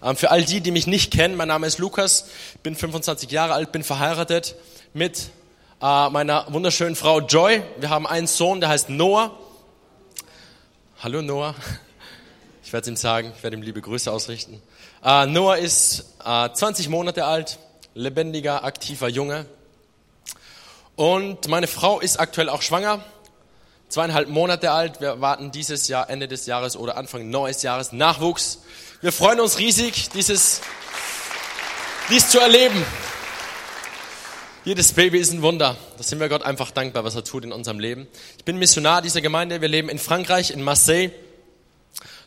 Ähm, für all die, die mich nicht kennen, mein Name ist Lukas, bin 25 Jahre alt, bin verheiratet mit äh, meiner wunderschönen Frau Joy. Wir haben einen Sohn, der heißt Noah. Hallo Noah. Ich werde es ihm sagen, ich werde ihm liebe Grüße ausrichten. Äh, Noah ist äh, 20 Monate alt, lebendiger, aktiver Junge. Und meine Frau ist aktuell auch schwanger, zweieinhalb Monate alt. Wir warten dieses Jahr, Ende des Jahres oder Anfang neues Jahres Nachwuchs. Wir freuen uns riesig, dieses, dies zu erleben. Jedes Baby ist ein Wunder. Da sind wir Gott einfach dankbar, was er tut in unserem Leben. Ich bin Missionar dieser Gemeinde. Wir leben in Frankreich, in Marseille,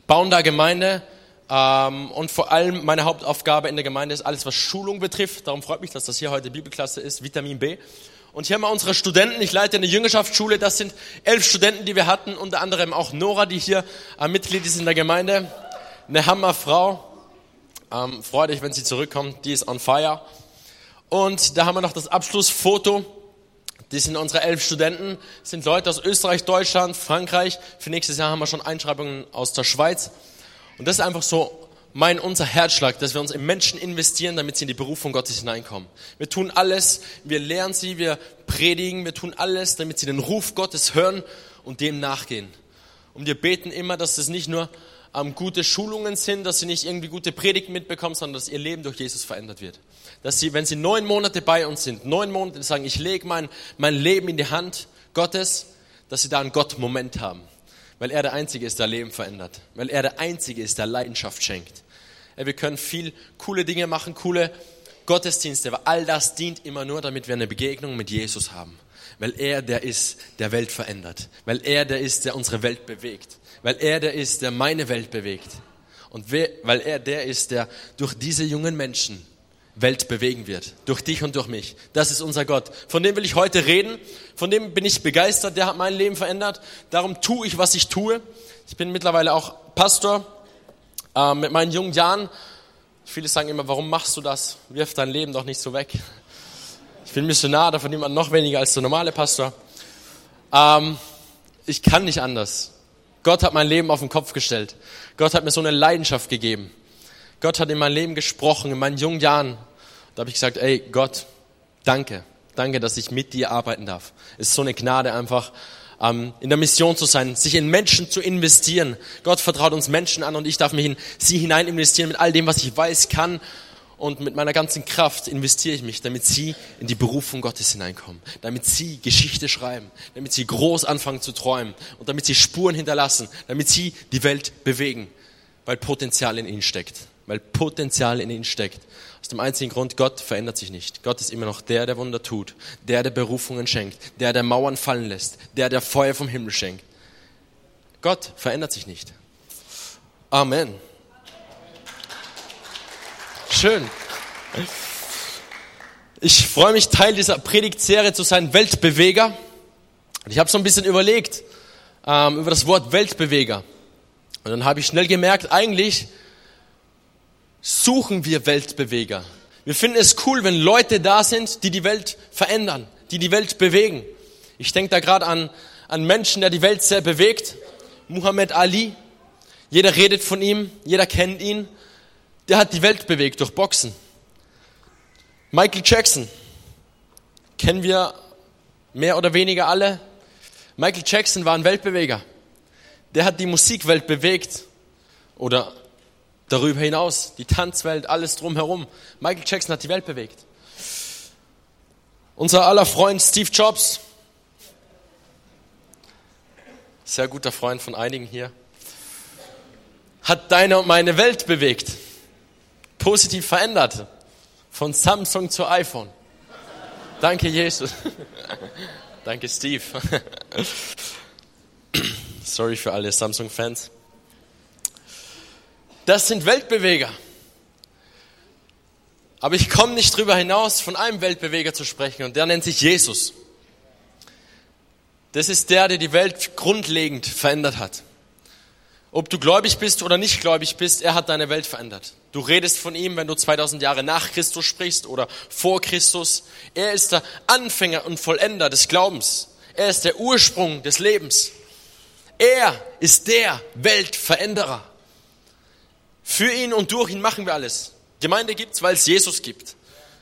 bauen da Gemeinde. Ähm, und vor allem meine Hauptaufgabe in der Gemeinde ist alles, was Schulung betrifft. Darum freut mich, dass das hier heute Bibelklasse ist, Vitamin B. Und hier haben wir unsere Studenten. Ich leite eine Jüngerschaftsschule. Das sind elf Studenten, die wir hatten. Unter anderem auch Nora, die hier äh, Mitglied ist in der Gemeinde eine Hammerfrau. Ähm, freut euch, wenn sie zurückkommt. Die ist on fire. Und da haben wir noch das Abschlussfoto. Die sind unsere elf Studenten, das sind Leute aus Österreich, Deutschland, Frankreich. Für nächstes Jahr haben wir schon Einschreibungen aus der Schweiz. Und das ist einfach so mein, unser Herzschlag, dass wir uns in Menschen investieren, damit sie in die Berufung Gottes hineinkommen. Wir tun alles, wir lehren sie, wir predigen, wir tun alles, damit sie den Ruf Gottes hören und dem nachgehen. Und wir beten immer, dass das nicht nur ähm, gute Schulungen sind, dass sie nicht irgendwie gute Predigten mitbekommen, sondern dass ihr Leben durch Jesus verändert wird. Dass sie, wenn sie neun Monate bei uns sind, neun Monate sagen, ich lege mein, mein Leben in die Hand Gottes, dass sie da einen Gott-Moment haben. Weil er der Einzige ist, der Leben verändert. Weil er der Einzige ist, der Leidenschaft schenkt. Ja, wir können viel coole Dinge machen, coole Gottesdienste, aber all das dient immer nur, damit wir eine Begegnung mit Jesus haben. Weil er der ist, der Welt verändert. Weil er der ist, der unsere Welt bewegt weil er der ist, der meine Welt bewegt. Und weil er der ist, der durch diese jungen Menschen Welt bewegen wird. Durch dich und durch mich. Das ist unser Gott. Von dem will ich heute reden. Von dem bin ich begeistert. Der hat mein Leben verändert. Darum tue ich, was ich tue. Ich bin mittlerweile auch Pastor äh, mit meinen jungen Jahren. Viele sagen immer, warum machst du das? Wirf dein Leben doch nicht so weg. Ich bin Missionar, da verdient man noch weniger als der normale Pastor. Ähm, ich kann nicht anders. Gott hat mein Leben auf den Kopf gestellt. Gott hat mir so eine Leidenschaft gegeben. Gott hat in mein Leben gesprochen, in meinen jungen Jahren. Da habe ich gesagt, ey Gott, danke. Danke, dass ich mit dir arbeiten darf. Es ist so eine Gnade einfach, ähm, in der Mission zu sein, sich in Menschen zu investieren. Gott vertraut uns Menschen an und ich darf mich in sie hinein investieren mit all dem, was ich weiß, kann und mit meiner ganzen Kraft investiere ich mich, damit sie in die Berufung Gottes hineinkommen, damit sie Geschichte schreiben, damit sie groß anfangen zu träumen und damit sie Spuren hinterlassen, damit sie die Welt bewegen, weil Potenzial in ihnen steckt, weil Potenzial in ihnen steckt. Aus dem einzigen Grund, Gott verändert sich nicht. Gott ist immer noch der, der Wunder tut, der, der Berufungen schenkt, der, der Mauern fallen lässt, der, der Feuer vom Himmel schenkt. Gott verändert sich nicht. Amen. Schön. Ich freue mich, Teil dieser Predigtserie zu sein, Weltbeweger. Ich habe so ein bisschen überlegt ähm, über das Wort Weltbeweger. Und dann habe ich schnell gemerkt, eigentlich suchen wir Weltbeweger. Wir finden es cool, wenn Leute da sind, die die Welt verändern, die die Welt bewegen. Ich denke da gerade an, an Menschen, der die Welt sehr bewegt. Muhammad Ali. Jeder redet von ihm, jeder kennt ihn der hat die Welt bewegt durch Boxen. Michael Jackson, kennen wir mehr oder weniger alle. Michael Jackson war ein Weltbeweger. Der hat die Musikwelt bewegt oder darüber hinaus, die Tanzwelt, alles drumherum. Michael Jackson hat die Welt bewegt. Unser aller Freund Steve Jobs, sehr guter Freund von einigen hier, hat deine und meine Welt bewegt positiv verändert. Von Samsung zu iPhone. Danke, Jesus. Danke, Steve. Sorry für alle Samsung-Fans. Das sind Weltbeweger. Aber ich komme nicht drüber hinaus, von einem Weltbeweger zu sprechen und der nennt sich Jesus. Das ist der, der die Welt grundlegend verändert hat. Ob du gläubig bist oder nicht gläubig bist, er hat deine Welt verändert. Du redest von ihm, wenn du 2000 Jahre nach Christus sprichst oder vor Christus. Er ist der Anfänger und Vollender des Glaubens. Er ist der Ursprung des Lebens. Er ist der Weltveränderer. Für ihn und durch ihn machen wir alles. Gemeinde gibt's, weil es Jesus gibt.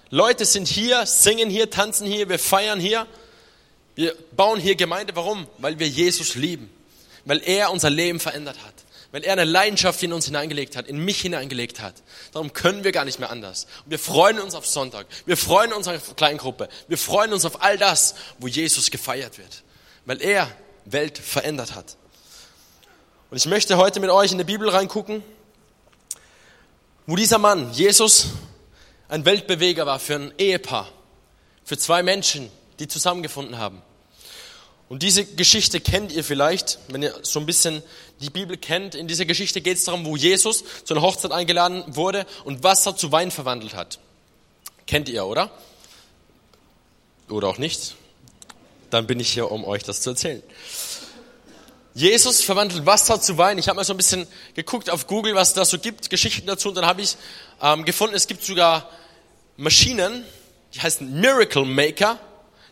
Leute sind hier, singen hier, tanzen hier, wir feiern hier. Wir bauen hier Gemeinde. Warum? Weil wir Jesus lieben. Weil er unser Leben verändert hat. Weil er eine Leidenschaft in uns hineingelegt hat, in mich hineingelegt hat. Darum können wir gar nicht mehr anders. Und wir freuen uns auf Sonntag. Wir freuen uns auf Kleingruppe. Wir freuen uns auf all das, wo Jesus gefeiert wird. Weil er Welt verändert hat. Und ich möchte heute mit euch in die Bibel reingucken, wo dieser Mann, Jesus, ein Weltbeweger war für ein Ehepaar, für zwei Menschen, die zusammengefunden haben. Und diese Geschichte kennt ihr vielleicht, wenn ihr so ein bisschen die Bibel kennt. In dieser Geschichte geht es darum, wo Jesus zu einer Hochzeit eingeladen wurde und Wasser zu Wein verwandelt hat. Kennt ihr, oder? Oder auch nicht? Dann bin ich hier, um euch das zu erzählen. Jesus verwandelt Wasser zu Wein. Ich habe mal so ein bisschen geguckt auf Google, was da so gibt, Geschichten dazu. Und dann habe ich ähm, gefunden, es gibt sogar Maschinen, die heißen Miracle Maker,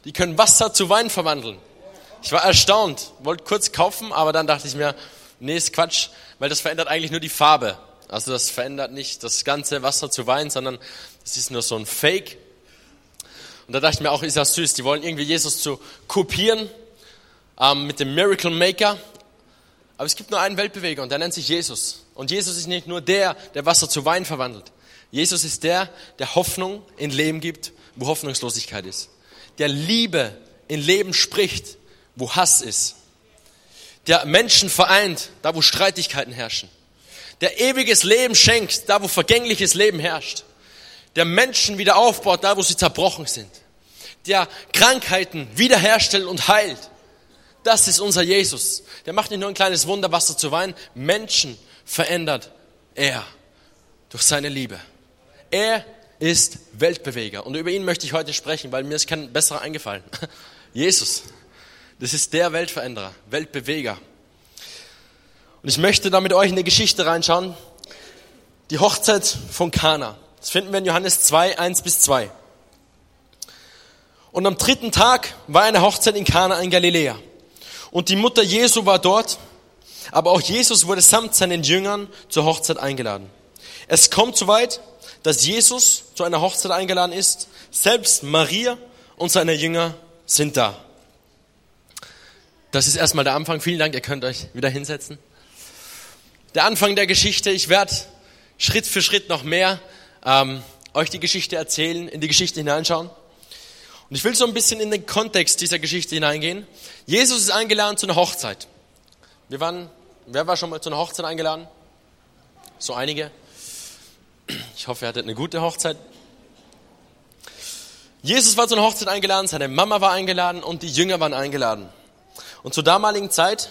die können Wasser zu Wein verwandeln. Ich war erstaunt, wollte kurz kaufen, aber dann dachte ich mir, nee, ist Quatsch, weil das verändert eigentlich nur die Farbe. Also das verändert nicht das ganze Wasser zu Wein, sondern das ist nur so ein Fake. Und da dachte ich mir auch, ist ja süß, die wollen irgendwie Jesus zu kopieren ähm, mit dem Miracle Maker. Aber es gibt nur einen Weltbeweger und der nennt sich Jesus. Und Jesus ist nicht nur der, der Wasser zu Wein verwandelt. Jesus ist der, der Hoffnung in Leben gibt, wo Hoffnungslosigkeit ist. Der Liebe in Leben spricht, wo Hass ist. Der Menschen vereint, da wo Streitigkeiten herrschen. Der ewiges Leben schenkt, da wo vergängliches Leben herrscht. Der Menschen wieder aufbaut, da wo sie zerbrochen sind. Der Krankheiten wiederherstellt und heilt. Das ist unser Jesus. Der macht nicht nur ein kleines Wunder, Wasser zu Wein. Menschen verändert er durch seine Liebe. Er ist Weltbeweger. Und über ihn möchte ich heute sprechen, weil mir ist kein besserer eingefallen. Jesus. Das ist der Weltveränderer, Weltbeweger. Und ich möchte da mit euch in eine Geschichte reinschauen. Die Hochzeit von Kana. Das finden wir in Johannes 2, 1 bis 2. Und am dritten Tag war eine Hochzeit in Kana in Galiläa. Und die Mutter Jesu war dort, aber auch Jesus wurde samt seinen Jüngern zur Hochzeit eingeladen. Es kommt soweit, dass Jesus zu einer Hochzeit eingeladen ist. Selbst Maria und seine Jünger sind da. Das ist erstmal der Anfang. Vielen Dank, ihr könnt euch wieder hinsetzen. Der Anfang der Geschichte. Ich werde Schritt für Schritt noch mehr ähm, euch die Geschichte erzählen, in die Geschichte hineinschauen. Und ich will so ein bisschen in den Kontext dieser Geschichte hineingehen. Jesus ist eingeladen zu einer Hochzeit. Wir waren, wer war schon mal zu einer Hochzeit eingeladen? So einige. Ich hoffe, ihr hattet eine gute Hochzeit. Jesus war zu einer Hochzeit eingeladen, seine Mama war eingeladen und die Jünger waren eingeladen. Und zur damaligen Zeit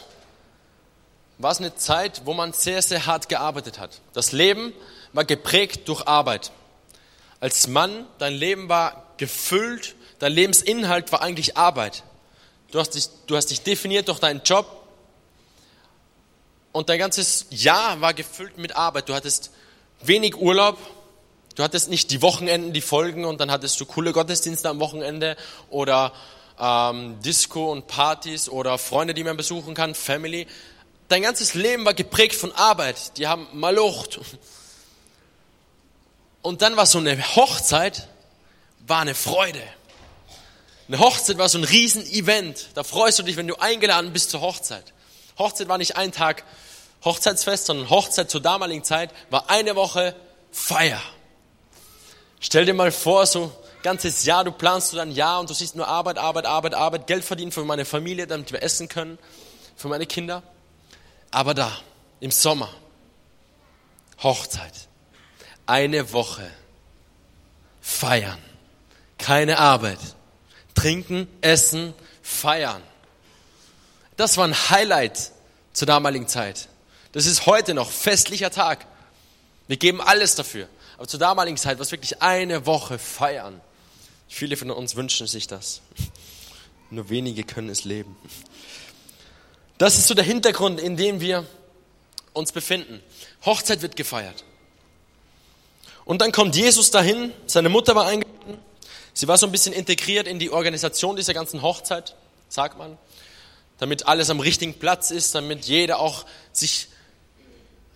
war es eine Zeit, wo man sehr, sehr hart gearbeitet hat. Das Leben war geprägt durch Arbeit. Als Mann, dein Leben war gefüllt, dein Lebensinhalt war eigentlich Arbeit. Du hast dich, du hast dich definiert durch deinen Job und dein ganzes Jahr war gefüllt mit Arbeit. Du hattest wenig Urlaub, du hattest nicht die Wochenenden, die Folgen und dann hattest du coole Gottesdienste am Wochenende oder ähm, Disco und Partys oder Freunde, die man besuchen kann, Family. Dein ganzes Leben war geprägt von Arbeit. Die haben malocht. Und dann war so eine Hochzeit, war eine Freude. Eine Hochzeit war so ein Riesen-Event. Da freust du dich, wenn du eingeladen bist zur Hochzeit. Hochzeit war nicht ein Tag Hochzeitsfest, sondern Hochzeit zur damaligen Zeit war eine Woche Feier. Stell dir mal vor, so ganzes Jahr, du planst du dein Jahr und du siehst nur Arbeit, Arbeit, Arbeit, Arbeit, Geld verdienen für meine Familie, damit wir essen können, für meine Kinder. Aber da, im Sommer, Hochzeit, eine Woche, feiern, keine Arbeit, trinken, essen, feiern. Das war ein Highlight zur damaligen Zeit. Das ist heute noch festlicher Tag. Wir geben alles dafür. Aber zur damaligen Zeit war es wirklich eine Woche feiern. Viele von uns wünschen sich das. Nur wenige können es leben. Das ist so der Hintergrund, in dem wir uns befinden. Hochzeit wird gefeiert. Und dann kommt Jesus dahin, seine Mutter war eingeladen, sie war so ein bisschen integriert in die Organisation dieser ganzen Hochzeit, sagt man, damit alles am richtigen Platz ist, damit jeder auch sich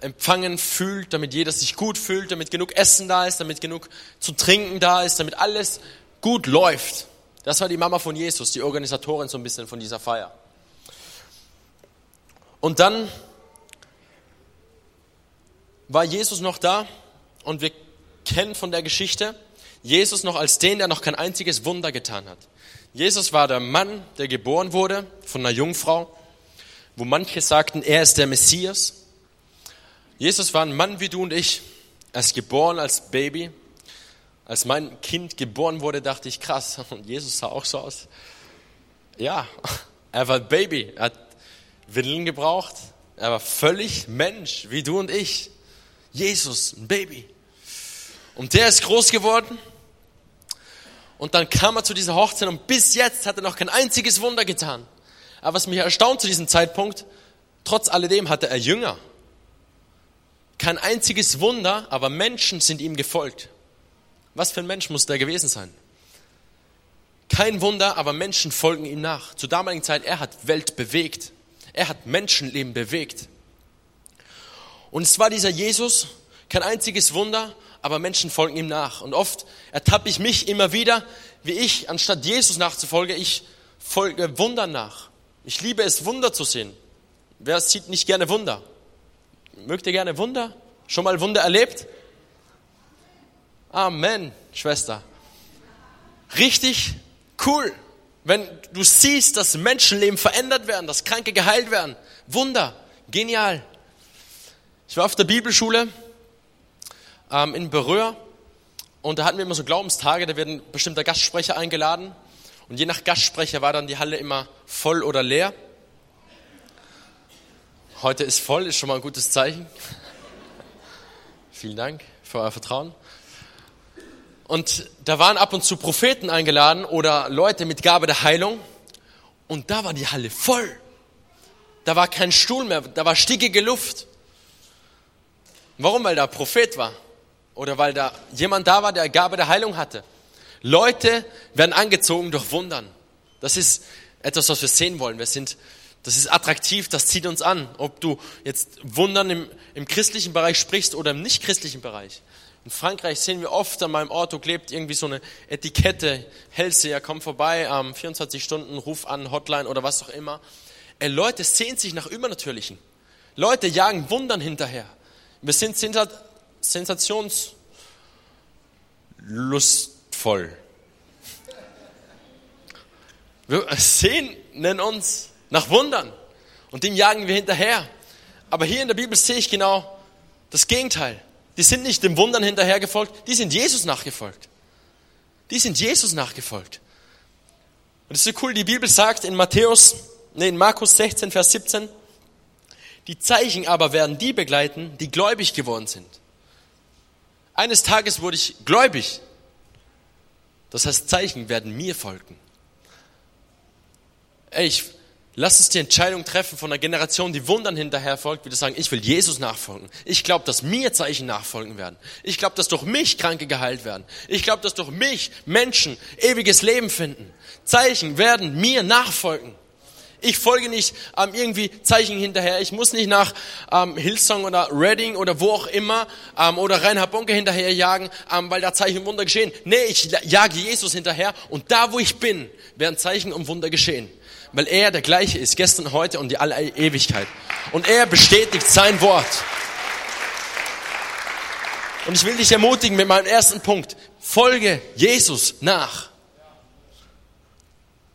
empfangen fühlt, damit jeder sich gut fühlt, damit genug Essen da ist, damit genug zu trinken da ist, damit alles gut läuft. Das war die Mama von Jesus, die Organisatorin so ein bisschen von dieser Feier. Und dann war Jesus noch da und wir kennen von der Geschichte Jesus noch als den, der noch kein einziges Wunder getan hat. Jesus war der Mann, der geboren wurde von einer Jungfrau, wo manche sagten, er ist der Messias. Jesus war ein Mann wie du und ich. Er ist geboren als Baby. Als mein Kind geboren wurde, dachte ich, krass, und Jesus sah auch so aus. Ja, er war Baby. Er hat Windeln gebraucht. Er war völlig Mensch, wie du und ich. Jesus, ein Baby. Und der ist groß geworden. Und dann kam er zu dieser Hochzeit und bis jetzt hat er noch kein einziges Wunder getan. Aber was mich erstaunt zu diesem Zeitpunkt, trotz alledem hatte er Jünger. Kein einziges Wunder, aber Menschen sind ihm gefolgt. Was für ein Mensch muss der gewesen sein? Kein Wunder, aber Menschen folgen ihm nach. Zur damaligen Zeit, er hat Welt bewegt. Er hat Menschenleben bewegt. Und es war dieser Jesus, kein einziges Wunder, aber Menschen folgen ihm nach. Und oft ertappe ich mich immer wieder, wie ich, anstatt Jesus nachzufolgen, ich folge Wundern nach. Ich liebe es, Wunder zu sehen. Wer sieht nicht gerne Wunder? Mögt ihr gerne Wunder? Schon mal Wunder erlebt? Amen, Schwester. Richtig cool, wenn du siehst, dass Menschenleben verändert werden, dass Kranke geheilt werden. Wunder, genial. Ich war auf der Bibelschule ähm, in Berühr und da hatten wir immer so Glaubenstage, da werden bestimmter Gastsprecher eingeladen und je nach Gastsprecher war dann die Halle immer voll oder leer. Heute ist voll, ist schon mal ein gutes Zeichen. Vielen Dank für euer Vertrauen. Und da waren ab und zu Propheten eingeladen oder Leute mit Gabe der Heilung. Und da war die Halle voll. Da war kein Stuhl mehr, da war stickige Luft. Warum? Weil da Prophet war. Oder weil da jemand da war, der Gabe der Heilung hatte. Leute werden angezogen durch Wundern. Das ist etwas, was wir sehen wollen. Wir sind, das ist attraktiv, das zieht uns an. Ob du jetzt Wundern im, im christlichen Bereich sprichst oder im nicht-christlichen Bereich. In Frankreich sehen wir oft an meinem Auto klebt irgendwie so eine Etikette. Hellseher, komm vorbei, ähm, 24 Stunden, ruf an, Hotline oder was auch immer. Äh, Leute sehen sich nach Übernatürlichen. Leute jagen Wundern hinterher. Wir sind sensationslustvoll. Wir sehnen uns nach Wundern und dem jagen wir hinterher. Aber hier in der Bibel sehe ich genau das Gegenteil. Die sind nicht dem Wundern hinterhergefolgt, die sind Jesus nachgefolgt. Die sind Jesus nachgefolgt. Und das ist so cool, die Bibel sagt in Matthäus, nee, in Markus 16, Vers 17, die Zeichen aber werden die begleiten, die gläubig geworden sind. Eines Tages wurde ich gläubig. Das heißt, Zeichen werden mir folgen. Ey, ich, lass uns die Entscheidung treffen von einer Generation, die Wundern hinterher folgt, wie du sagen, ich will Jesus nachfolgen. Ich glaube, dass mir Zeichen nachfolgen werden. Ich glaube, dass durch mich Kranke geheilt werden. Ich glaube, dass durch mich Menschen ewiges Leben finden. Zeichen werden mir nachfolgen. Ich folge nicht ähm, irgendwie Zeichen hinterher. Ich muss nicht nach ähm, Hillsong oder Reading oder wo auch immer ähm, oder Reinhard Bonke hinterher jagen, ähm, weil da Zeichen und Wunder geschehen. Nee, ich jage Jesus hinterher und da, wo ich bin, werden Zeichen und Wunder geschehen. Weil er der gleiche ist, gestern, heute und die alle Ewigkeit. Und er bestätigt sein Wort. Und ich will dich ermutigen mit meinem ersten Punkt. Folge Jesus nach.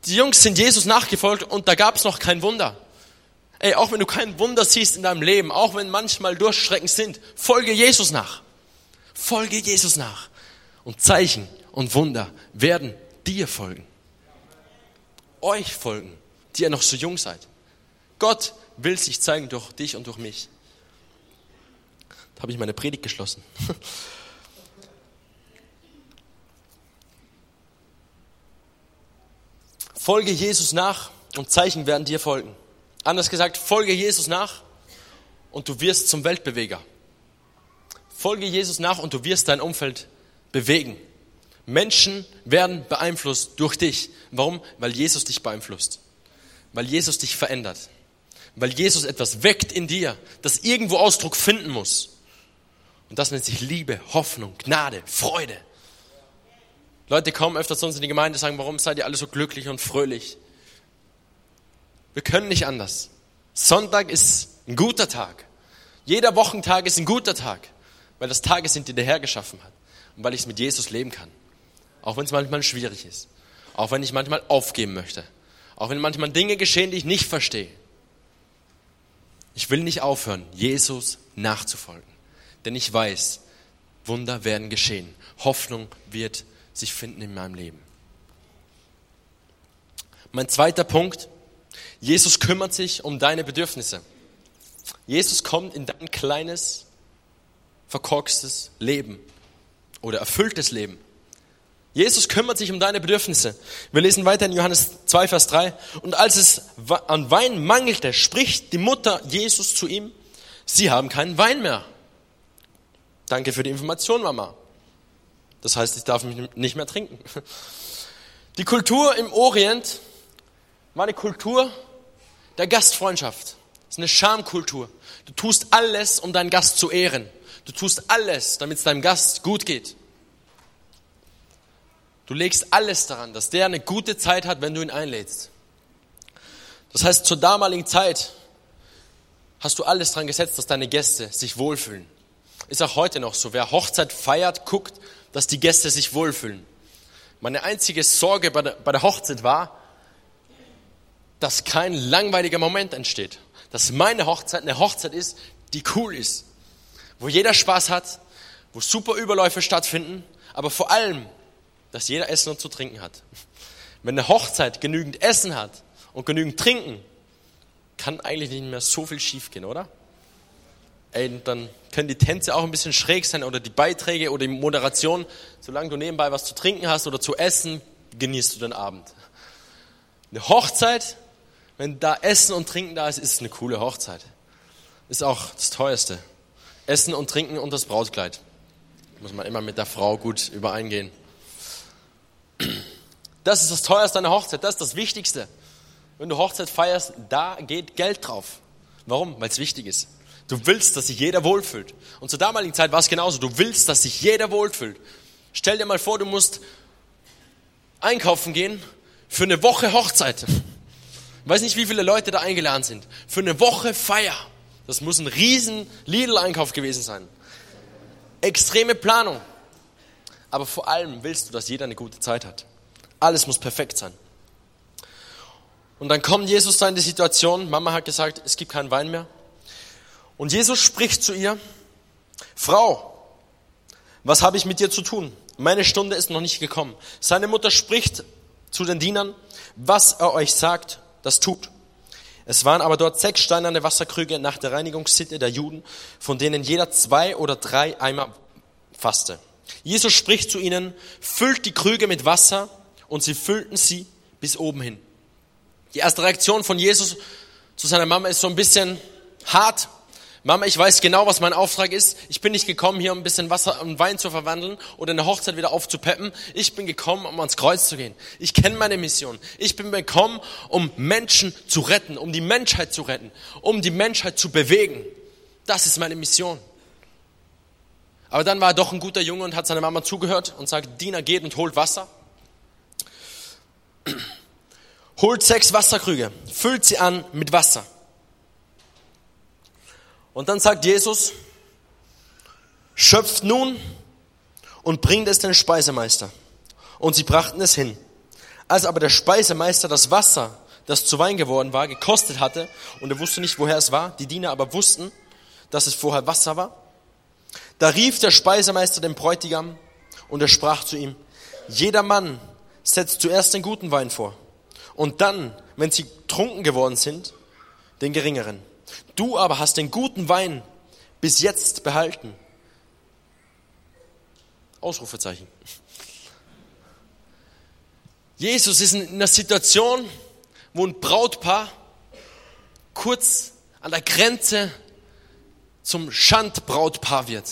Die Jungs sind Jesus nachgefolgt und da gab es noch kein Wunder. Ey, auch wenn du kein Wunder siehst in deinem Leben, auch wenn manchmal Durchstrecken sind, folge Jesus nach. Folge Jesus nach. Und Zeichen und Wunder werden dir folgen. Euch folgen, die ihr noch so jung seid. Gott will sich zeigen durch dich und durch mich. Da habe ich meine Predigt geschlossen. Folge Jesus nach und Zeichen werden dir folgen. Anders gesagt, folge Jesus nach und du wirst zum Weltbeweger. Folge Jesus nach und du wirst dein Umfeld bewegen. Menschen werden beeinflusst durch dich. Warum? Weil Jesus dich beeinflusst. Weil Jesus dich verändert. weil Jesus etwas weckt in dir, das irgendwo Ausdruck finden muss. Und das nennt sich Liebe, Hoffnung, Gnade, Freude. Leute kommen öfter zu uns in die Gemeinde und sagen, warum seid ihr alle so glücklich und fröhlich? Wir können nicht anders. Sonntag ist ein guter Tag. Jeder Wochentag ist ein guter Tag, weil das Tage sind, die der Herr geschaffen hat und weil ich es mit Jesus leben kann. Auch wenn es manchmal schwierig ist. Auch wenn ich manchmal aufgeben möchte. Auch wenn manchmal Dinge geschehen, die ich nicht verstehe. Ich will nicht aufhören, Jesus nachzufolgen. Denn ich weiß, Wunder werden geschehen. Hoffnung wird sich finden in meinem Leben. Mein zweiter Punkt. Jesus kümmert sich um deine Bedürfnisse. Jesus kommt in dein kleines, verkorkstes Leben oder erfülltes Leben. Jesus kümmert sich um deine Bedürfnisse. Wir lesen weiter in Johannes 2, Vers 3. Und als es an Wein mangelte, spricht die Mutter Jesus zu ihm, sie haben keinen Wein mehr. Danke für die Information, Mama. Das heißt, ich darf mich nicht mehr trinken. Die Kultur im Orient war eine Kultur der Gastfreundschaft. Das ist eine Schamkultur. Du tust alles, um deinen Gast zu ehren. Du tust alles, damit es deinem Gast gut geht. Du legst alles daran, dass der eine gute Zeit hat, wenn du ihn einlädst. Das heißt, zur damaligen Zeit hast du alles daran gesetzt, dass deine Gäste sich wohlfühlen. Ist auch heute noch so. Wer Hochzeit feiert, guckt, dass die Gäste sich wohlfühlen. Meine einzige Sorge bei der, Hochzeit war, dass kein langweiliger Moment entsteht. Dass meine Hochzeit eine Hochzeit ist, die cool ist. Wo jeder Spaß hat, wo super Überläufe stattfinden, aber vor allem dass jeder Essen und zu trinken hat. Wenn eine Hochzeit genügend Essen hat und genügend Trinken, kann eigentlich nicht mehr so viel schiefgehen, oder? Ey, dann können die Tänze auch ein bisschen schräg sein oder die Beiträge oder die Moderation. Solange du nebenbei was zu trinken hast oder zu essen, genießt du den Abend. Eine Hochzeit, wenn da Essen und Trinken da ist, ist eine coole Hochzeit. Ist auch das teuerste. Essen und Trinken und das Brautkleid. Muss man immer mit der Frau gut übereingehen. Das ist das teuerste an der Hochzeit, das ist das Wichtigste. Wenn du Hochzeit feierst, da geht Geld drauf. Warum? Weil es wichtig ist. Du willst, dass sich jeder wohlfühlt. Und zur damaligen Zeit war es genauso. Du willst, dass sich jeder wohlfühlt. Stell dir mal vor, du musst einkaufen gehen für eine Woche Hochzeit. Ich weiß nicht, wie viele Leute da eingeladen sind. Für eine Woche Feier. Das muss ein riesen Lidl-Einkauf gewesen sein. Extreme Planung aber vor allem willst du, dass jeder eine gute Zeit hat. Alles muss perfekt sein. Und dann kommt Jesus da in die Situation, Mama hat gesagt, es gibt keinen Wein mehr. Und Jesus spricht zu ihr, Frau, was habe ich mit dir zu tun? Meine Stunde ist noch nicht gekommen. Seine Mutter spricht zu den Dienern, was er euch sagt, das tut. Es waren aber dort sechs steinerne Wasserkrüge nach der Reinigungssitte der Juden, von denen jeder zwei oder drei Eimer fasste. Jesus spricht zu ihnen, füllt die Krüge mit Wasser und sie füllten sie bis oben hin. Die erste Reaktion von Jesus zu seiner Mama ist so ein bisschen hart. Mama, ich weiß genau, was mein Auftrag ist. Ich bin nicht gekommen, hier um ein bisschen Wasser und Wein zu verwandeln oder eine Hochzeit wieder aufzupeppen. Ich bin gekommen, um ans Kreuz zu gehen. Ich kenne meine Mission. Ich bin gekommen, um Menschen zu retten, um die Menschheit zu retten, um die Menschheit zu bewegen. Das ist meine Mission. Aber dann war er doch ein guter Junge und hat seiner Mama zugehört und sagt, Diener geht und holt Wasser. Holt sechs Wasserkrüge, füllt sie an mit Wasser. Und dann sagt Jesus, schöpft nun und bringt es den Speisemeister. Und sie brachten es hin. Als aber der Speisemeister das Wasser, das zu Wein geworden war, gekostet hatte, und er wusste nicht, woher es war, die Diener aber wussten, dass es vorher Wasser war, da rief der Speisemeister den Bräutigam und er sprach zu ihm, jeder Mann setzt zuerst den guten Wein vor und dann, wenn sie trunken geworden sind, den geringeren. Du aber hast den guten Wein bis jetzt behalten. Ausrufezeichen. Jesus ist in einer Situation, wo ein Brautpaar kurz an der Grenze zum Schandbrautpaar wird.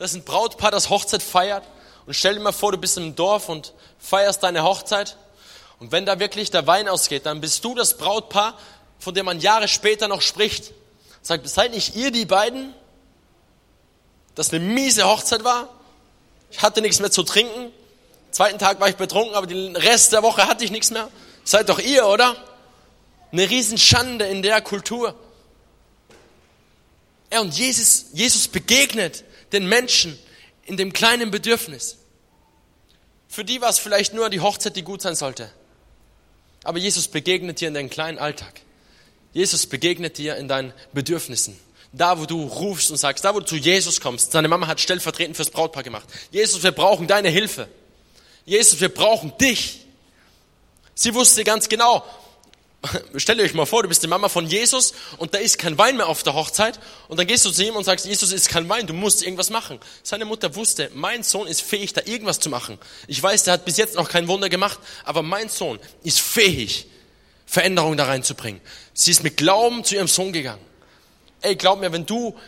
Das ist ein Brautpaar, das Hochzeit feiert. Und stell dir mal vor, du bist im Dorf und feierst deine Hochzeit. Und wenn da wirklich der Wein ausgeht, dann bist du das Brautpaar, von der man Jahre später noch spricht. Sagt, seid nicht ihr die beiden? Das eine miese Hochzeit war. Ich hatte nichts mehr zu trinken. Zweiten Tag war ich betrunken, aber den Rest der Woche hatte ich nichts mehr. Seid doch ihr, oder? Eine Riesenschande in der Kultur. Er und Jesus, Jesus begegnet den Menschen in dem kleinen Bedürfnis. Für die war es vielleicht nur die Hochzeit, die gut sein sollte. Aber Jesus begegnet dir in deinem kleinen Alltag. Jesus begegnet dir in deinen Bedürfnissen. Da, wo du rufst und sagst, da, wo du zu Jesus kommst. Seine Mama hat stellvertretend fürs Brautpaar gemacht. Jesus, wir brauchen deine Hilfe. Jesus, wir brauchen dich. Sie wusste ganz genau, Stellt euch mal vor, du bist die Mama von Jesus und da ist kein Wein mehr auf der Hochzeit und dann gehst du zu ihm und sagst, Jesus ist kein Wein, du musst irgendwas machen. Seine Mutter wusste, mein Sohn ist fähig, da irgendwas zu machen. Ich weiß, der hat bis jetzt noch kein Wunder gemacht, aber mein Sohn ist fähig, Veränderung da reinzubringen. Sie ist mit Glauben zu ihrem Sohn gegangen. Ey, glaub mir, wenn du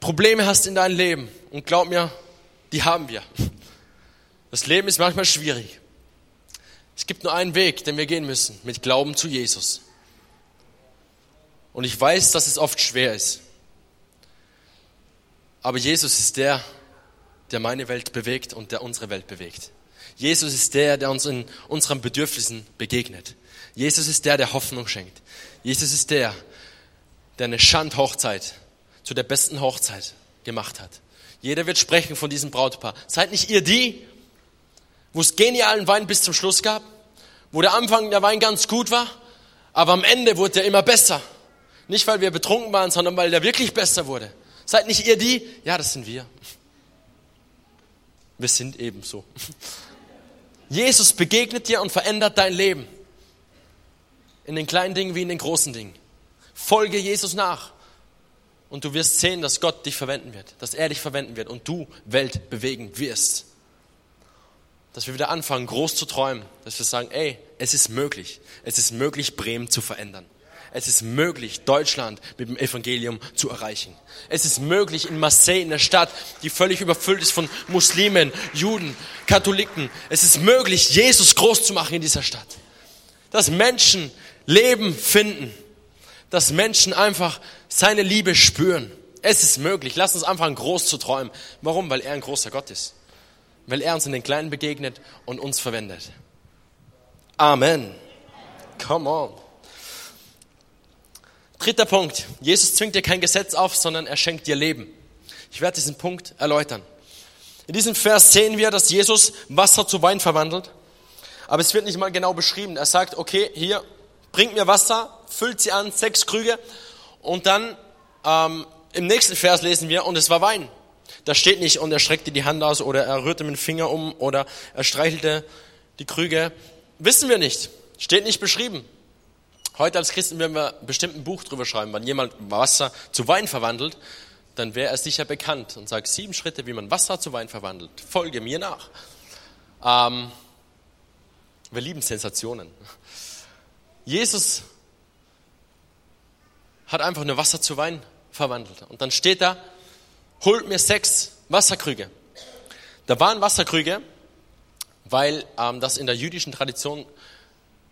Probleme hast in deinem Leben und glaub mir, die haben wir. Das Leben ist manchmal schwierig. Es gibt nur einen Weg, den wir gehen müssen, mit Glauben zu Jesus. Und ich weiß, dass es oft schwer ist. Aber Jesus ist der, der meine Welt bewegt und der unsere Welt bewegt. Jesus ist der, der uns in unseren Bedürfnissen begegnet. Jesus ist der, der Hoffnung schenkt. Jesus ist der, der eine Schandhochzeit zu der besten Hochzeit gemacht hat. Jeder wird sprechen von diesem Brautpaar. Seid nicht ihr die, wo es genialen Wein bis zum Schluss gab, wo der Anfang der Wein ganz gut war, aber am Ende wurde er immer besser. Nicht, weil wir betrunken waren, sondern weil der wirklich besser wurde. Seid nicht ihr die? Ja, das sind wir. Wir sind ebenso. Jesus begegnet dir und verändert dein Leben. In den kleinen Dingen wie in den großen Dingen. Folge Jesus nach. Und du wirst sehen, dass Gott dich verwenden wird, dass er dich verwenden wird und du Welt bewegen wirst dass wir wieder anfangen, groß zu träumen, dass wir sagen, ey, es ist möglich. Es ist möglich, Bremen zu verändern. Es ist möglich, Deutschland mit dem Evangelium zu erreichen. Es ist möglich, in Marseille, in der Stadt, die völlig überfüllt ist von Muslimen, Juden, Katholiken, es ist möglich, Jesus groß zu machen in dieser Stadt. Dass Menschen Leben finden. Dass Menschen einfach seine Liebe spüren. Es ist möglich. Lass uns anfangen, groß zu träumen. Warum? Weil er ein großer Gott ist weil er uns in den Kleinen begegnet und uns verwendet. Amen. Come on. Dritter Punkt. Jesus zwingt dir kein Gesetz auf, sondern er schenkt dir Leben. Ich werde diesen Punkt erläutern. In diesem Vers sehen wir, dass Jesus Wasser zu Wein verwandelt. Aber es wird nicht mal genau beschrieben. Er sagt, okay, hier, bringt mir Wasser, füllt sie an, sechs Krüge. Und dann ähm, im nächsten Vers lesen wir, und es war Wein. Da steht nicht, und er streckte die Hand aus oder er rührte mit dem Finger um oder er streichelte die Krüge. Wissen wir nicht. Steht nicht beschrieben. Heute als Christen, wenn wir bestimmt ein Buch drüber schreiben, wenn jemand Wasser zu Wein verwandelt, dann wäre er sicher bekannt und sagt sieben Schritte, wie man Wasser zu Wein verwandelt. Folge mir nach. Ähm, wir lieben Sensationen. Jesus hat einfach nur Wasser zu Wein verwandelt. Und dann steht da, holt mir sechs Wasserkrüge. Da waren Wasserkrüge, weil ähm, das in der jüdischen Tradition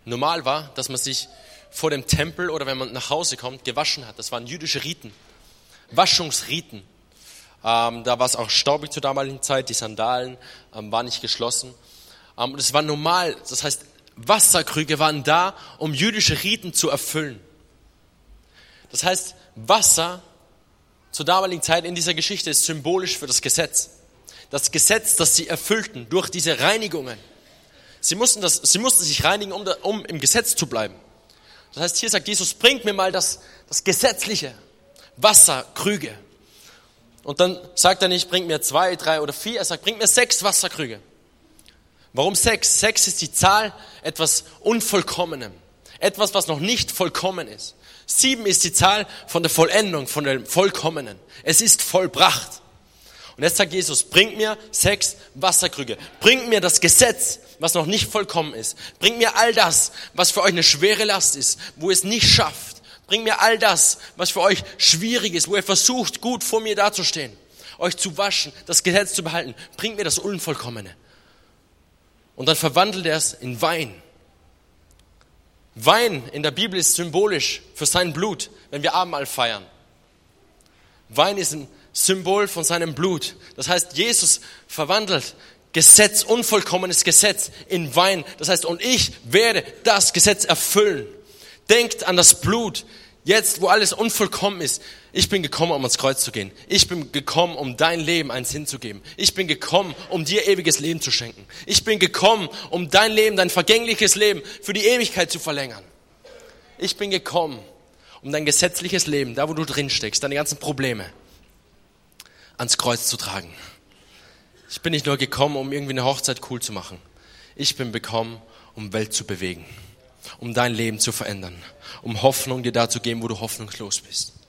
normal war, dass man sich vor dem Tempel oder wenn man nach Hause kommt, gewaschen hat. Das waren jüdische Riten, Waschungsriten. Ähm, da war es auch staubig zur damaligen Zeit, die Sandalen ähm, waren nicht geschlossen. Ähm, und es war normal, das heißt, Wasserkrüge waren da, um jüdische Riten zu erfüllen. Das heißt, Wasser zur damaligen Zeit in dieser Geschichte ist symbolisch für das Gesetz. Das Gesetz, das sie erfüllten durch diese Reinigungen. Sie mussten, das, sie mussten sich reinigen, um, um im Gesetz zu bleiben. Das heißt, hier sagt Jesus, bringt mir mal das, das Gesetzliche, Wasserkrüge. Und dann sagt er nicht, bringt mir zwei, drei oder vier, er sagt, bringt mir sechs Wasserkrüge. Warum sechs? Sechs ist die Zahl etwas Unvollkommenem. Etwas, was noch nicht vollkommen ist. Sieben ist die Zahl von der Vollendung, von dem Vollkommenen. Es ist vollbracht. Und jetzt sagt Jesus, bringt mir sechs Wasserkrüge. Bringt mir das Gesetz, was noch nicht vollkommen ist. Bringt mir all das, was für euch eine schwere Last ist, wo ihr es nicht schafft. Bringt mir all das, was für euch schwierig ist, wo ihr versucht, gut vor mir dazustehen, euch zu waschen, das Gesetz zu behalten. Bringt mir das Unvollkommene. Und dann verwandelt er es in Wein. Wein in der Bibel ist symbolisch für sein Blut, wenn wir Abendmahl feiern. Wein ist ein Symbol von seinem Blut. Das heißt, Jesus verwandelt Gesetz, unvollkommenes Gesetz in Wein. Das heißt, und ich werde das Gesetz erfüllen. Denkt an das Blut. Jetzt, wo alles unvollkommen ist. Ich bin gekommen, um ans Kreuz zu gehen. Ich bin gekommen, um dein Leben einen Sinn zu geben. Ich bin gekommen, um dir ewiges Leben zu schenken. Ich bin gekommen, um dein Leben, dein vergängliches Leben für die Ewigkeit zu verlängern. Ich bin gekommen, um dein gesetzliches Leben, da wo du drin steckst, deine ganzen Probleme, ans Kreuz zu tragen. Ich bin nicht nur gekommen, um irgendwie eine Hochzeit cool zu machen. Ich bin gekommen, um Welt zu bewegen, um dein Leben zu verändern, um Hoffnung dir da zu geben, wo du hoffnungslos bist.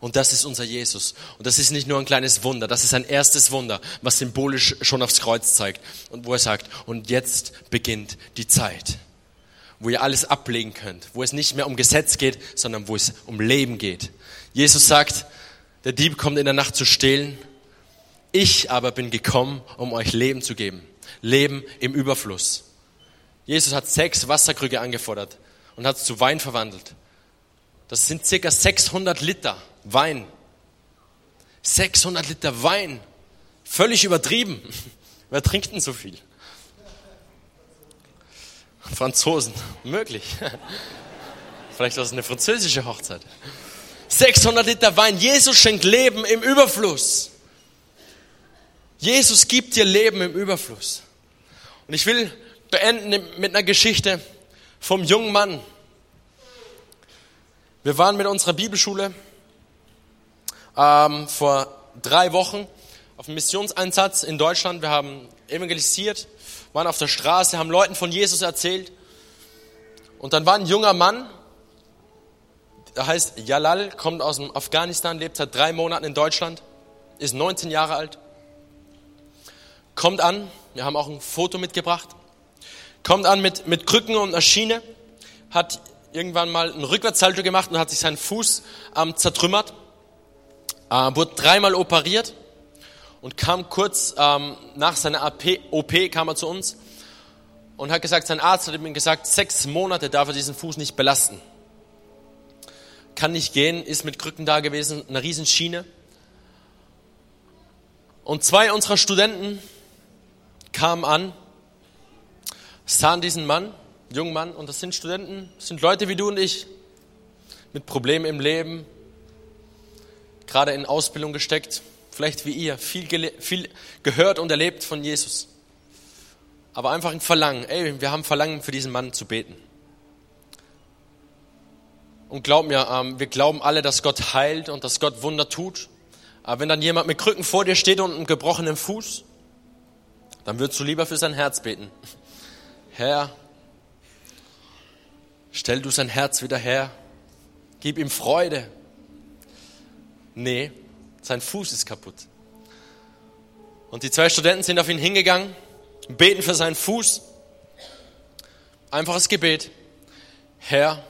Und das ist unser Jesus. Und das ist nicht nur ein kleines Wunder, das ist ein erstes Wunder, was symbolisch schon aufs Kreuz zeigt. Und wo er sagt, und jetzt beginnt die Zeit, wo ihr alles ablegen könnt, wo es nicht mehr um Gesetz geht, sondern wo es um Leben geht. Jesus sagt, der Dieb kommt in der Nacht zu stehlen. Ich aber bin gekommen, um euch Leben zu geben. Leben im Überfluss. Jesus hat sechs Wasserkrüge angefordert und hat es zu Wein verwandelt. Das sind circa 600 Liter Wein. 600 Liter Wein. Völlig übertrieben. Wer trinkt denn so viel? Franzosen. Möglich. Vielleicht ist es eine französische Hochzeit. 600 Liter Wein. Jesus schenkt Leben im Überfluss. Jesus gibt dir Leben im Überfluss. Und ich will beenden mit einer Geschichte vom jungen Mann. Wir waren mit unserer Bibelschule ähm, vor drei Wochen auf einem Missionseinsatz in Deutschland. Wir haben evangelisiert, waren auf der Straße, haben Leuten von Jesus erzählt. Und dann war ein junger Mann, der heißt Jalal, kommt aus dem Afghanistan, lebt seit drei Monaten in Deutschland, ist 19 Jahre alt, kommt an, wir haben auch ein Foto mitgebracht, kommt an mit, mit Krücken und einer Schiene, hat irgendwann mal einen Rückwärtssalto gemacht und hat sich seinen Fuß ähm, zertrümmert äh, wurde dreimal operiert und kam kurz ähm, nach seiner AP, OP kam er zu uns und hat gesagt, sein Arzt hat ihm gesagt, sechs Monate darf er diesen Fuß nicht belasten. Kann nicht gehen, ist mit Krücken da gewesen, eine Riesenschiene. Und zwei unserer Studenten kamen an, sahen diesen Mann, jungen Mann, und das sind Studenten, das sind Leute wie du und ich, mit Problemen im Leben, gerade in Ausbildung gesteckt, vielleicht wie ihr, viel, viel gehört und erlebt von Jesus. Aber einfach ein Verlangen, ey, wir haben Verlangen für diesen Mann zu beten. Und glaub mir, ähm, wir glauben alle, dass Gott heilt und dass Gott Wunder tut. Aber wenn dann jemand mit Krücken vor dir steht und einem gebrochenen Fuß, dann würdest du lieber für sein Herz beten. Herr, stell du sein Herz wieder her, gib ihm Freude, Nee, sein Fuß ist kaputt. Und die zwei Studenten sind auf ihn hingegangen, beten für seinen Fuß. Einfaches Gebet. Herr,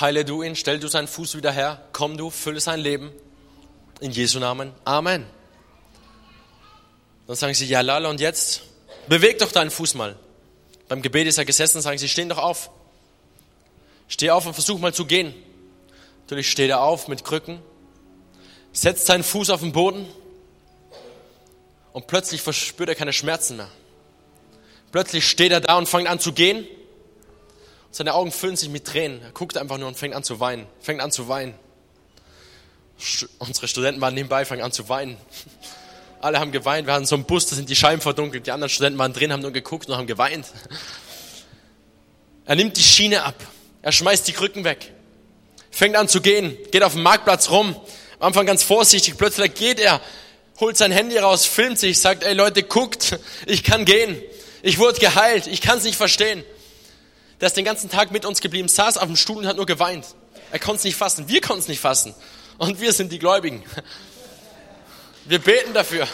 heile du ihn, stell du seinen Fuß wieder her, komm du, fülle sein Leben. In Jesu Namen. Amen. Dann sagen sie, ja, lala, und jetzt? Beweg doch deinen Fuß mal. Beim Gebet ist er gesessen, sagen sie, stehen doch auf. Steh auf und versuch mal zu gehen. Natürlich steht er auf mit Krücken, setzt seinen Fuß auf den Boden und plötzlich verspürt er keine Schmerzen mehr. Plötzlich steht er da und fängt an zu gehen. Seine Augen füllen sich mit Tränen. Er guckt einfach nur und fängt an zu weinen. Fängt an zu weinen. Unsere Studenten waren nebenbei, fangen an zu weinen. Alle haben geweint. Wir hatten so einen Bus, da sind die Scheiben verdunkelt. Die anderen Studenten waren drin, haben nur geguckt und haben geweint. Er nimmt die Schiene ab. Er schmeißt die Krücken weg. Fängt an zu gehen. Geht auf dem Marktplatz rum. Am Anfang ganz vorsichtig, plötzlich geht er, holt sein Handy raus, filmt sich, sagt, ey Leute, guckt, ich kann gehen. Ich wurde geheilt, ich kann es nicht verstehen. Der ist den ganzen Tag mit uns geblieben, saß auf dem Stuhl und hat nur geweint. Er konnte es nicht fassen, wir konnten es nicht fassen. Und wir sind die Gläubigen. Wir beten dafür.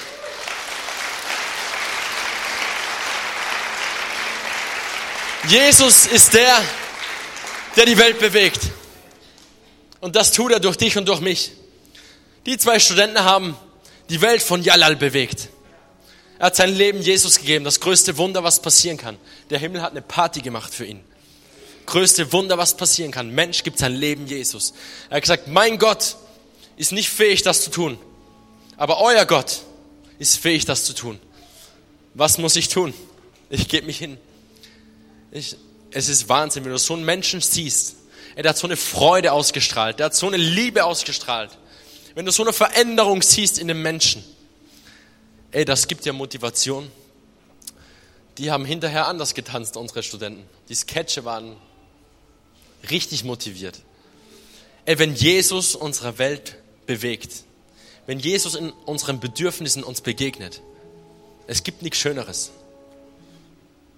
Jesus ist der, der die Welt bewegt. Und das tut er durch dich und durch mich. Die zwei Studenten haben die Welt von Jalal bewegt. Er hat sein Leben Jesus gegeben, das größte Wunder, was passieren kann. Der Himmel hat eine Party gemacht für ihn. größte Wunder, was passieren kann. Mensch gibt sein Leben Jesus. Er hat gesagt, mein Gott ist nicht fähig, das zu tun. Aber euer Gott ist fähig, das zu tun. Was muss ich tun? Ich gebe mich hin. Ich, es ist Wahnsinn, wenn du so einen Menschen siehst. Er hat so eine Freude ausgestrahlt. Er hat so eine Liebe ausgestrahlt. Wenn du so eine Veränderung siehst in dem Menschen. Ey, das gibt dir Motivation. Die haben hinterher anders getanzt, unsere Studenten. Die Sketche waren richtig motiviert. Ey, wenn Jesus unsere Welt bewegt, wenn Jesus in unseren Bedürfnissen uns begegnet, es gibt nichts Schöneres.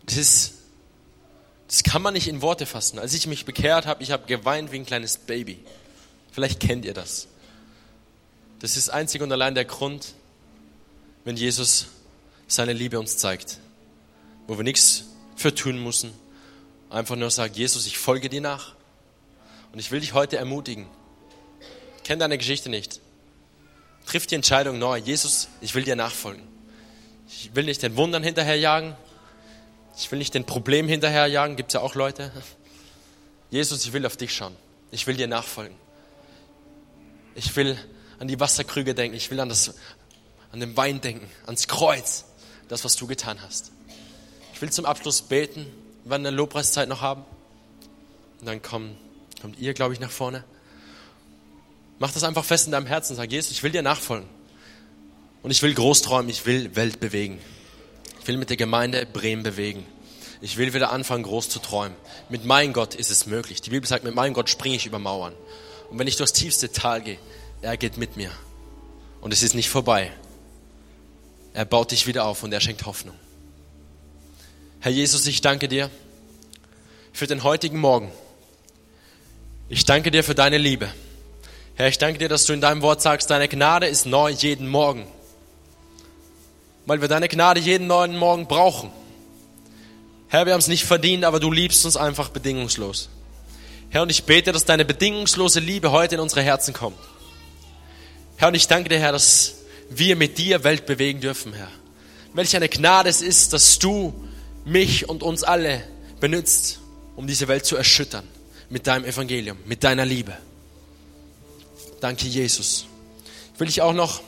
Das ist, das kann man nicht in Worte fassen. Als ich mich bekehrt habe, ich habe geweint wie ein kleines Baby. Vielleicht kennt ihr das. Das ist einzig und allein der Grund, wenn Jesus seine Liebe uns zeigt, wo wir nichts für tun müssen, einfach nur sagt, Jesus, ich folge dir nach. Und ich will dich heute ermutigen. Kenn deine Geschichte nicht. Triff die Entscheidung neu. Jesus, ich will dir nachfolgen. Ich will nicht den Wundern hinterherjagen. Ich will nicht den Problemen hinterherjagen. Gibt es ja auch Leute. Jesus, ich will auf dich schauen. Ich will dir nachfolgen. Ich will an die Wasserkrüge denken. Ich will an, das, an den Wein denken, ans Kreuz. Das, was du getan hast. Ich will zum Abschluss beten. Wir werden eine Lobpreiszeit noch haben. Und dann kommen, kommt ihr, glaube ich, nach vorne. Mach das einfach fest in deinem Herzen. Sag, Jesus, ich will dir nachfolgen. Und ich will groß träumen, ich will Welt bewegen. Ich will mit der Gemeinde Bremen bewegen. Ich will wieder anfangen, groß zu träumen. Mit meinem Gott ist es möglich. Die Bibel sagt, mit meinem Gott springe ich über Mauern. Und wenn ich durchs tiefste Tal gehe, er geht mit mir. Und es ist nicht vorbei. Er baut dich wieder auf und er schenkt Hoffnung. Herr Jesus, ich danke dir für den heutigen Morgen. Ich danke dir für deine Liebe. Herr, ich danke dir, dass du in deinem Wort sagst, deine Gnade ist neu jeden Morgen. Weil wir deine Gnade jeden neuen Morgen brauchen. Herr, wir haben es nicht verdient, aber du liebst uns einfach bedingungslos. Herr, und ich bete, dass deine bedingungslose Liebe heute in unsere Herzen kommt. Herr, und ich danke dir, Herr, dass wir mit dir Welt bewegen dürfen, Herr. Welch eine Gnade es ist, dass du mich und uns alle benutzt, um diese Welt zu erschüttern mit deinem Evangelium, mit deiner Liebe. Danke, Jesus. Ich will dich auch noch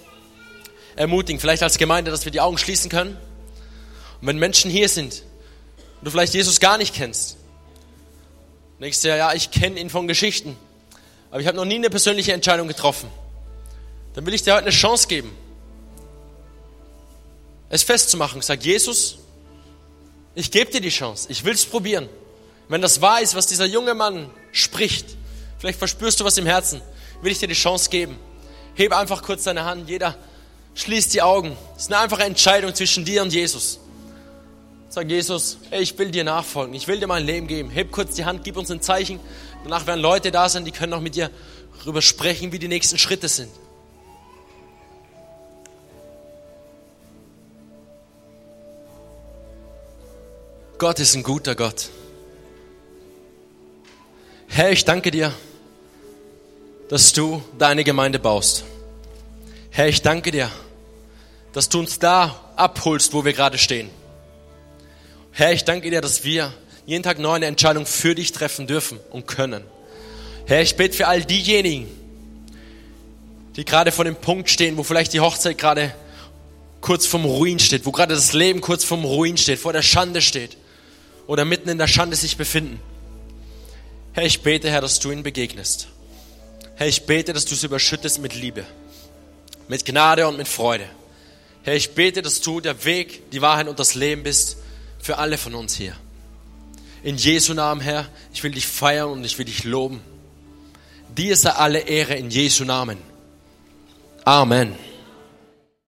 ermutigen, vielleicht als Gemeinde, dass wir die Augen schließen können. Und wenn Menschen hier sind und du vielleicht Jesus gar nicht kennst, denkst du ja, ja, ich kenne ihn von Geschichten, aber ich habe noch nie eine persönliche Entscheidung getroffen, dann will ich dir heute eine Chance geben, es festzumachen. Sag, Jesus, ich gebe dir die Chance, ich will es probieren. Wenn das wahr ist, was dieser junge Mann spricht, vielleicht verspürst du was im Herzen, will ich dir die Chance geben. Hebe einfach kurz deine Hand. Jeder schließt die Augen. Es ist eine einfache Entscheidung zwischen dir und Jesus. Sag Jesus, ey, ich will dir nachfolgen. Ich will dir mein Leben geben. Heb kurz die Hand, gib uns ein Zeichen. Danach werden Leute da sein, die können auch mit dir darüber sprechen, wie die nächsten Schritte sind. Gott ist ein guter Gott. Herr, ich danke dir dass du deine Gemeinde baust. Herr, ich danke dir, dass du uns da abholst, wo wir gerade stehen. Herr, ich danke dir, dass wir jeden Tag neu eine Entscheidung für dich treffen dürfen und können. Herr, ich bete für all diejenigen, die gerade vor dem Punkt stehen, wo vielleicht die Hochzeit gerade kurz vom Ruin steht, wo gerade das Leben kurz vom Ruin steht, vor der Schande steht oder mitten in der Schande sich befinden. Herr, ich bete, Herr, dass du ihnen begegnest. Herr, ich bete, dass du es überschüttest mit Liebe, mit Gnade und mit Freude. Herr, ich bete, dass du der Weg, die Wahrheit und das Leben bist für alle von uns hier. In Jesu Namen, Herr, ich will dich feiern und ich will dich loben. Dir sei alle Ehre in Jesu Namen. Amen.